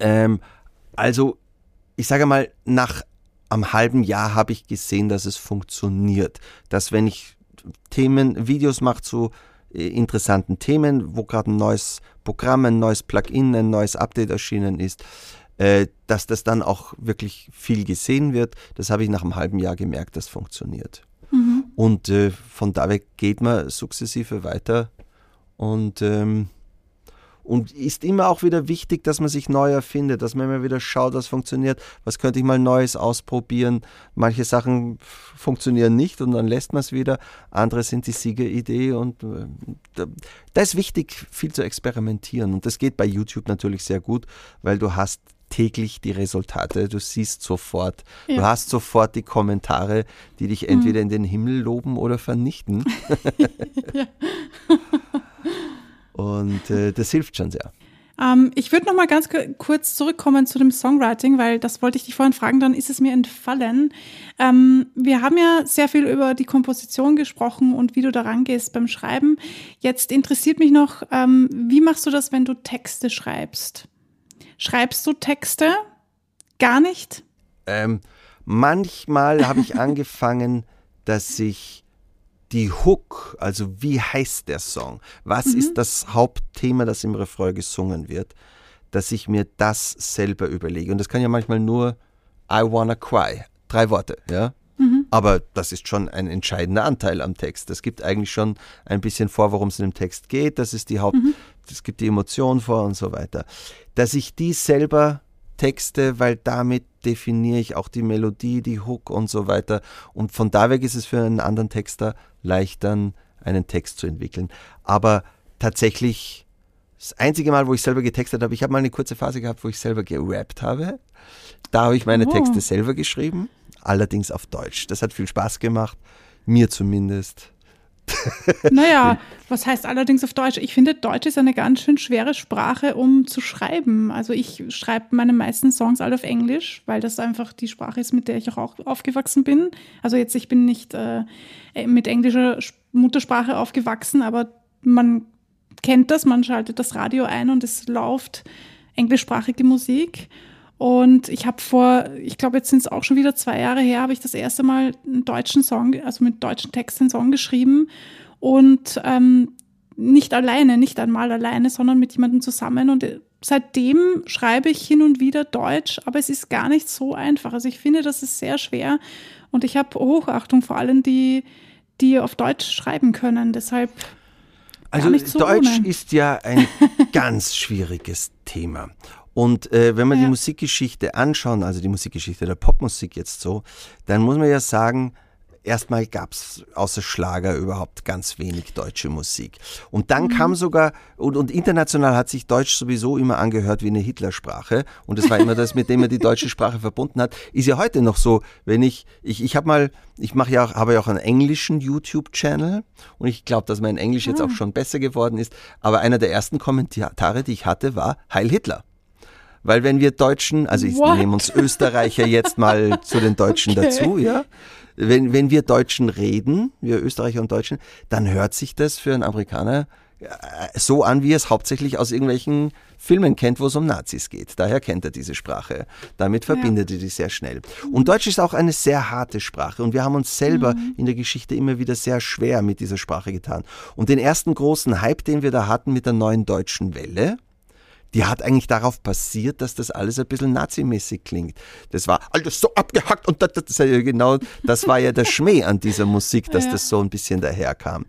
ähm, also, ich sage mal, nach einem halben Jahr habe ich gesehen, dass es funktioniert. Dass wenn ich Themen, Videos mache zu äh, interessanten Themen, wo gerade ein neues Programm, ein neues Plugin, ein neues Update erschienen ist, äh, dass das dann auch wirklich viel gesehen wird. Das habe ich nach einem halben Jahr gemerkt, das funktioniert. Mhm. Und äh, von da weg geht man sukzessive weiter und, ähm, und ist immer auch wieder wichtig, dass man sich neu erfindet, dass man immer wieder schaut, was funktioniert, was könnte ich mal Neues ausprobieren. Manche Sachen funktionieren nicht und dann lässt man es wieder. Andere sind die Siegeridee und äh, da ist wichtig, viel zu experimentieren. Und das geht bei YouTube natürlich sehr gut, weil du hast täglich die Resultate. Du siehst sofort, ja. du hast sofort die Kommentare, die dich entweder mhm. in den Himmel loben oder vernichten. (laughs) ja. (laughs) Und äh, das hilft schon sehr. Ähm, ich würde noch mal ganz kurz zurückkommen zu dem Songwriting, weil das wollte ich dich vorhin fragen, dann ist es mir entfallen. Ähm, wir haben ja sehr viel über die Komposition gesprochen und wie du daran gehst beim Schreiben. Jetzt interessiert mich noch, ähm, wie machst du das, wenn du Texte schreibst? Schreibst du Texte? Gar nicht? Ähm, manchmal habe ich (laughs) angefangen, dass ich die Hook, also wie heißt der Song, was mhm. ist das Hauptthema, das im Refrain gesungen wird, dass ich mir das selber überlege. Und das kann ja manchmal nur I wanna cry, drei Worte, ja. Mhm. Aber das ist schon ein entscheidender Anteil am Text. Das gibt eigentlich schon ein bisschen vor, worum es in dem Text geht. Das ist die Haupt, mhm. das gibt die Emotion vor und so weiter. Dass ich die selber texte, weil damit definiere ich auch die Melodie, die Hook und so weiter. Und von da weg ist es für einen anderen Texter leichter, einen Text zu entwickeln. Aber tatsächlich Das einzige Mal, wo ich selber getextet habe, ich habe mal eine kurze Phase gehabt, wo ich selber gerappt habe. Da habe ich meine oh. Texte selber geschrieben, allerdings auf Deutsch. Das hat viel Spaß gemacht, mir zumindest. Naja, (laughs) was heißt allerdings auf Deutsch? Ich finde, Deutsch ist eine ganz schön schwere Sprache, um zu schreiben. Also ich schreibe meine meisten Songs alle auf Englisch, weil das einfach die Sprache ist, mit der ich auch aufgewachsen bin. Also jetzt, ich bin nicht äh, mit englischer Muttersprache aufgewachsen, aber man kennt das, man schaltet das Radio ein und es läuft englischsprachige Musik. Und ich habe vor, ich glaube, jetzt sind es auch schon wieder zwei Jahre her, habe ich das erste Mal einen deutschen Song, also mit deutschen Text einen Song geschrieben. Und ähm, nicht alleine, nicht einmal alleine, sondern mit jemandem zusammen. Und seitdem schreibe ich hin und wieder Deutsch, aber es ist gar nicht so einfach. Also ich finde, das ist sehr schwer. Und ich habe Hochachtung vor allem, die, die auf Deutsch schreiben können. Deshalb. Also so Deutsch ohne. ist ja ein (laughs) ganz schwieriges Thema. Und äh, wenn man ja. die Musikgeschichte anschauen, also die Musikgeschichte der Popmusik jetzt so, dann muss man ja sagen, erstmal gab es außer Schlager überhaupt ganz wenig deutsche Musik. Und dann mhm. kam sogar, und, und, international hat sich Deutsch sowieso immer angehört wie eine Hitlersprache. Und es war immer das, mit dem man die deutsche Sprache verbunden hat. Ist ja heute noch so, wenn ich, ich, ich habe mal, ich mache ja auch, habe ja auch einen englischen YouTube-Channel und ich glaube, dass mein Englisch jetzt auch ah. schon besser geworden ist. Aber einer der ersten Kommentare, die ich hatte, war Heil Hitler. Weil wenn wir Deutschen, also ich What? nehme uns Österreicher jetzt mal (laughs) zu den Deutschen okay. dazu, ja. Wenn, wenn wir Deutschen reden, wir Österreicher und Deutschen, dann hört sich das für einen Amerikaner äh, so an, wie er es hauptsächlich aus irgendwelchen Filmen kennt, wo es um Nazis geht. Daher kennt er diese Sprache. Damit verbindet ja. er die sehr schnell. Und Deutsch ist auch eine sehr harte Sprache und wir haben uns selber mhm. in der Geschichte immer wieder sehr schwer mit dieser Sprache getan. Und den ersten großen Hype, den wir da hatten mit der neuen deutschen Welle, die hat eigentlich darauf basiert, dass das alles ein bisschen nazimäßig klingt. Das war alles so abgehackt und das, das, genau, das war ja der Schmäh an dieser Musik, dass ja. das so ein bisschen daherkam.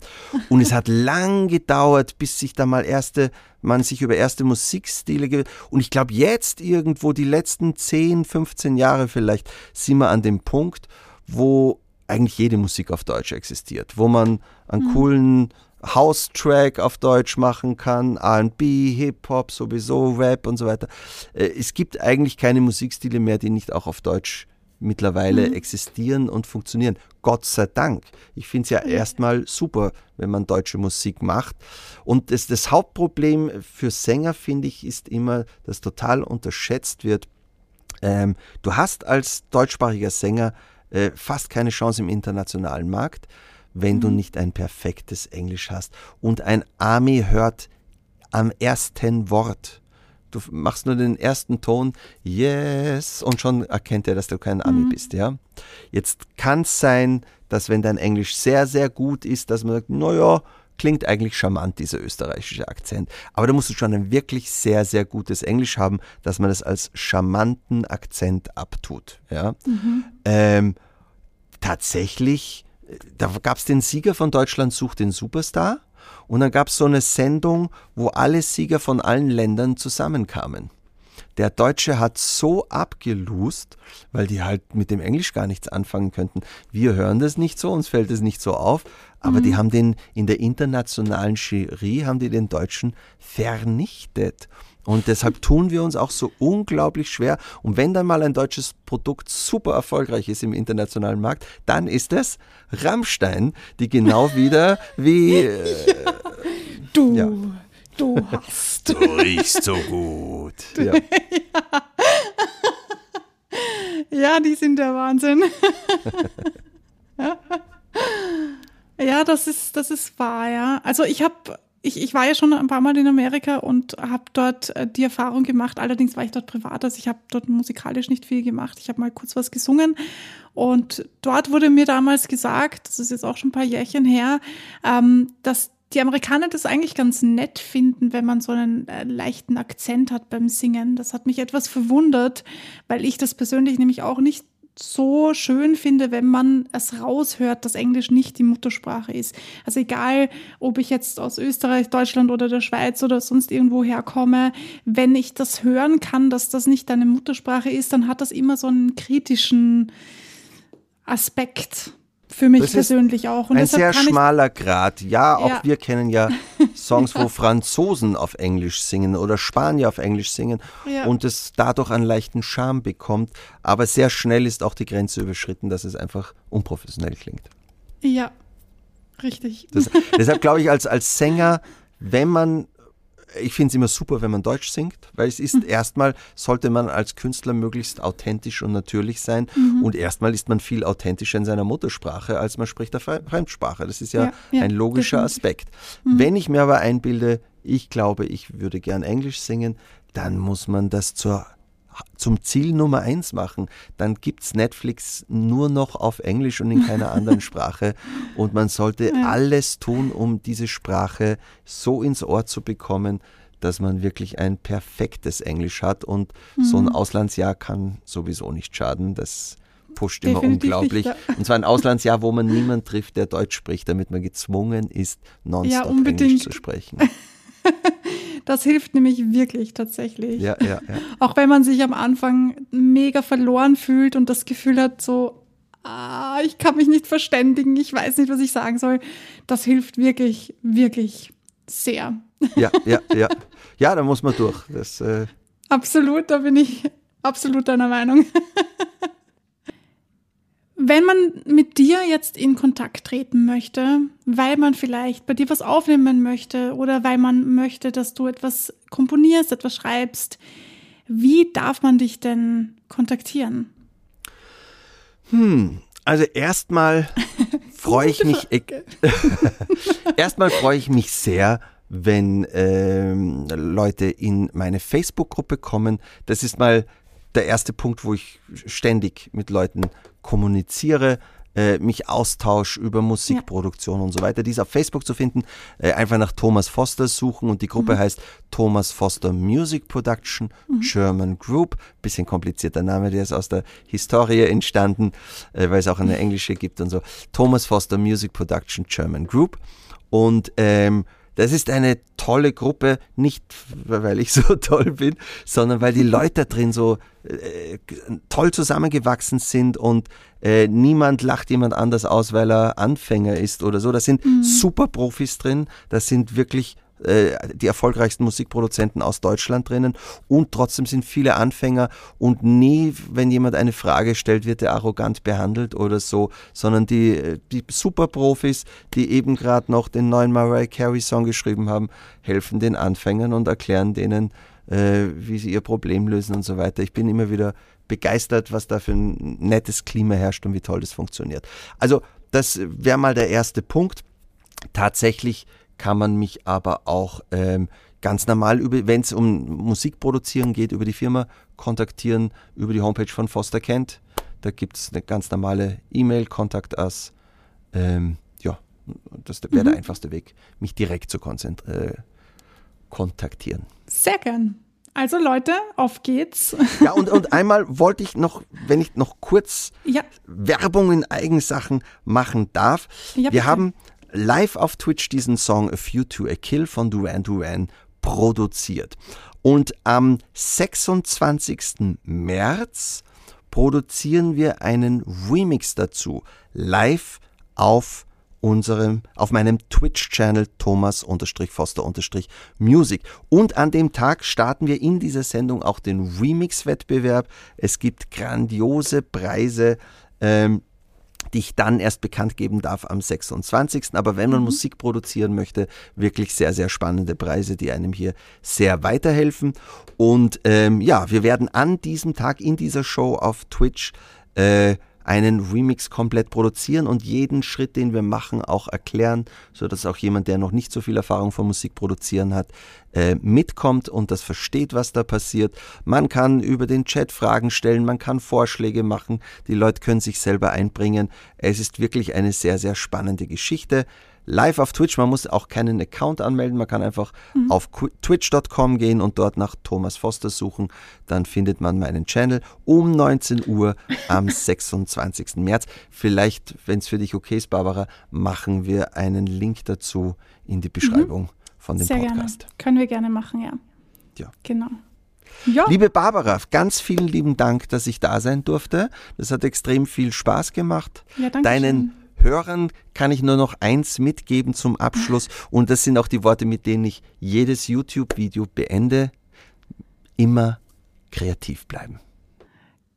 Und es hat lang gedauert, bis sich da mal erste, man sich über erste Musikstile, und ich glaube jetzt irgendwo die letzten 10, 15 Jahre vielleicht sind wir an dem Punkt, wo eigentlich jede Musik auf Deutsch existiert, wo man einen mhm. coolen House-Track auf Deutsch machen kann, RB, Hip-Hop, sowieso Rap und so weiter. Äh, es gibt eigentlich keine Musikstile mehr, die nicht auch auf Deutsch mittlerweile mhm. existieren und funktionieren. Gott sei Dank. Ich finde es ja mhm. erstmal super, wenn man deutsche Musik macht. Und das, das Hauptproblem für Sänger, finde ich, ist immer, dass total unterschätzt wird. Ähm, du hast als deutschsprachiger Sänger äh, fast keine Chance im internationalen Markt wenn mhm. du nicht ein perfektes Englisch hast. Und ein Ami hört am ersten Wort. Du machst nur den ersten Ton, yes, und schon erkennt er, dass du kein Ami mhm. bist, ja. Jetzt kann es sein, dass wenn dein Englisch sehr, sehr gut ist, dass man sagt, naja, klingt eigentlich charmant, dieser österreichische Akzent. Aber da musst du schon ein wirklich sehr, sehr gutes Englisch haben, dass man das als charmanten Akzent abtut, ja. Mhm. Ähm, tatsächlich da gab es den Sieger von Deutschland sucht den Superstar und dann gab es so eine Sendung, wo alle Sieger von allen Ländern zusammenkamen. Der Deutsche hat so abgelust, weil die halt mit dem Englisch gar nichts anfangen könnten. Wir hören das nicht so, uns fällt es nicht so auf, aber mhm. die haben den in der internationalen Jury haben die den Deutschen vernichtet. Und deshalb tun wir uns auch so unglaublich schwer. Und wenn dann mal ein deutsches Produkt super erfolgreich ist im internationalen Markt, dann ist es Rammstein, die genau (laughs) wieder wie. Äh, du, ja. du hast. Du riechst so gut. Ja. (laughs) ja, die sind der Wahnsinn. (laughs) ja, das ist, das ist wahr, ja. Also ich habe ich, ich war ja schon ein paar Mal in Amerika und habe dort äh, die Erfahrung gemacht. Allerdings war ich dort privat, also ich habe dort musikalisch nicht viel gemacht. Ich habe mal kurz was gesungen und dort wurde mir damals gesagt, das ist jetzt auch schon ein paar Jährchen her, ähm, dass die Amerikaner das eigentlich ganz nett finden, wenn man so einen äh, leichten Akzent hat beim Singen. Das hat mich etwas verwundert, weil ich das persönlich nämlich auch nicht so schön finde, wenn man es raushört, dass Englisch nicht die Muttersprache ist. Also egal, ob ich jetzt aus Österreich, Deutschland oder der Schweiz oder sonst irgendwo herkomme, wenn ich das hören kann, dass das nicht deine Muttersprache ist, dann hat das immer so einen kritischen Aspekt. Für mich persönlich auch. Und ein sehr schmaler Grad. Ja, auch ja. wir kennen ja (laughs) Songs, wo Franzosen auf Englisch singen oder Spanier auf Englisch singen Ja. und es dadurch einen leichten Charme bekommt. Aber sehr schnell ist auch die Grenze überschritten, dass es einfach unprofessionell klingt. Ja, richtig. Das, deshalb glaube ich, als, als Sänger, wenn man, ich finde es immer super, wenn man Deutsch singt, weil es ist erstmal, sollte man als Künstler möglichst authentisch und natürlich sein. Und erstmal ist man viel authentischer in seiner Muttersprache, als man spricht der Fre- Fremdsprache. Das ist ja, Ja, ja, ein logischer definitiv. Aspekt. Wenn ich mir aber einbilde, ich glaube, ich würde gern Englisch singen, dann muss man das zur zum Ziel Nummer eins machen, dann gibt's Netflix nur noch auf Englisch und in keiner anderen (laughs) Sprache. Und man sollte alles tun, um diese Sprache so ins Ohr zu bekommen, dass man wirklich ein perfektes Englisch hat. Und so Mhm. ein Auslandsjahr kann sowieso nicht schaden. Das pusht immer Definitiv unglaublich. nicht, Und zwar ein Auslandsjahr, wo man niemand trifft, der Deutsch spricht, damit man gezwungen ist, nonstop Englisch unbedingt. zu sprechen. (laughs) Das hilft nämlich wirklich tatsächlich. Ja, ja, ja. (laughs) Auch wenn man sich am Anfang mega verloren fühlt und das Gefühl hat, so, ah, ich kann mich nicht verständigen, ich weiß nicht, was ich sagen soll. Das hilft wirklich, wirklich sehr. (laughs) Ja, ja, ja. Ja, da muss man durch. Das, äh, Absolut, da bin ich absolut deiner Meinung. (laughs) Wenn man mit dir jetzt in Kontakt treten möchte, weil man vielleicht bei dir was aufnehmen möchte oder weil man möchte, dass du etwas komponierst, etwas schreibst, wie darf man dich denn kontaktieren? also erstmal (laughs) freue ich mich. (laughs) erstmal freue ich mich sehr, wenn ähm, Leute in meine Facebook-Gruppe kommen. Das ist mal der erste Punkt, wo ich ständig mit Leuten kommuniziere, äh, mich austausche über Musikproduktion und so weiter. Die ist auf Facebook zu finden. Äh, einfach nach Thomas Foster suchen und die Gruppe heißt Thomas Foster Music Production German Group. Bisschen komplizierter Name, der ist aus der Historie entstanden, äh, weil es auch eine englische gibt und so. Thomas Foster Music Production German Group. Und ähm, das ist eine tolle Gruppe, nicht weil ich so (laughs) toll bin, sondern weil die Leute da drin so äh, toll zusammengewachsen sind und äh, niemand lacht jemand anders aus, weil er Anfänger ist oder so. Da sind super Profis drin, da sind wirklich äh, die erfolgreichsten Musikproduzenten aus Deutschland drinnen und trotzdem sind viele Anfänger und nie, wenn jemand eine Frage stellt, wird er arrogant behandelt oder so, sondern die, äh, die Superprofis, die eben gerade noch den neuen Mariah Carey Song geschrieben haben, helfen den Anfängern und erklären denen, äh, wie sie ihr Problem lösen und so weiter. Ich bin immer wieder begeistert, was da für ein nettes Klima herrscht und wie toll das funktioniert. Also das wäre mal der erste Punkt. Tatsächlich kann man mich aber auch ähm, ganz normal, wenn es um Musik produzieren geht, über die Firma kontaktieren, über die Homepage von Foster Kent. Da gibt es eine ganz normale E-Mail, Contact Us. Ähm, ja, das wäre der einfachste Weg, mich direkt zu äh, kontaktieren. Sehr gern. Also Leute, auf geht's. (laughs) Ja, und, und einmal wollte ich noch, wenn ich noch kurz Ja, Werbung in Eigensachen machen darf. Ja, Wir haben live auf Twitch diesen Song A Few to a Kill von Duran Duran produziert. Und am 26. März produzieren wir einen Remix dazu, live auf unserem, auf meinem Twitch-Channel Thomas-Foster-Music. Und an dem Tag starten wir in dieser Sendung auch den Remix-Wettbewerb. Es gibt grandiose Preise. Ähm, die ich dann erst bekannt geben darf am 26. Aber wenn man Musik produzieren möchte, wirklich sehr, sehr spannende Preise, die einem hier sehr weiterhelfen. Und ähm, ja, wir werden an diesem Tag in dieser Show auf Twitch äh, einen Remix komplett produzieren und jeden Schritt, den wir machen, auch erklären, so dass auch jemand, der noch nicht so viel Erfahrung von Musik produzieren hat, äh, mitkommt und das versteht, was da passiert. Man kann über den Chat Fragen stellen, man kann Vorschläge machen, die Leute können sich selber einbringen. Es ist wirklich eine sehr, sehr spannende Geschichte. Live auf Twitch, man muss auch keinen Account anmelden, man kann einfach auf qu- twitch.com gehen und dort nach Thomas Foster suchen, dann findet man meinen Channel um 19 Uhr am (laughs) 26. März. Vielleicht, wenn es für dich okay ist, Barbara, machen wir einen Link dazu in die Beschreibung von dem sehr Podcast. gerne. Können wir gerne machen, ja. Ja. Genau. Ja, Liebe Barbara, ganz vielen lieben Dank, dass ich da sein durfte. Das hat extrem viel Spaß gemacht. Ja, danke Deinen schön. Hörern kann ich nur noch eins mitgeben zum Abschluss und das sind auch die Worte, mit denen ich jedes YouTube-Video beende. Immer kreativ bleiben.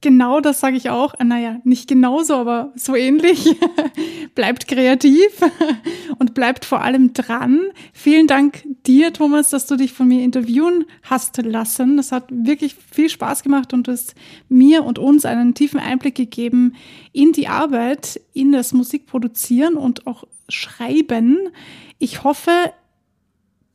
Genau das sage ich auch. Naja, nicht genauso, aber so ähnlich. (laughs) bleibt kreativ (laughs) und bleibt vor allem dran. Vielen Dank dir, Thomas, dass du dich von mir interviewen hast lassen. Das hat wirklich viel Spaß gemacht und es mir und uns einen tiefen Einblick gegeben in die Arbeit, in das Musikproduzieren und auch Schreiben. Ich hoffe,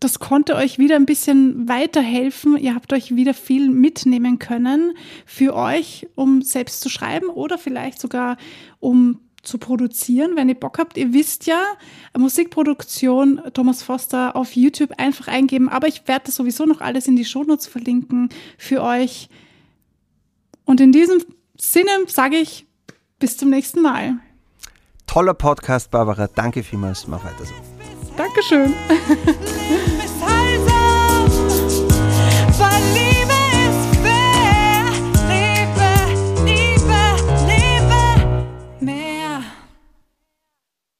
das konnte euch wieder ein bisschen weiterhelfen. Ihr habt euch wieder viel mitnehmen können für euch, um selbst zu schreiben oder vielleicht sogar um zu produzieren, wenn ihr Bock habt. Ihr wisst ja, Musikproduktion Thomas Foster auf YouTube einfach eingeben, aber ich werde das sowieso noch alles in die Shownotes verlinken für euch. Und in diesem Sinne sage ich bis zum nächsten Mal. Toller Podcast, Barbara. Danke vielmals. Mach weiter so. Dankeschön. (laughs)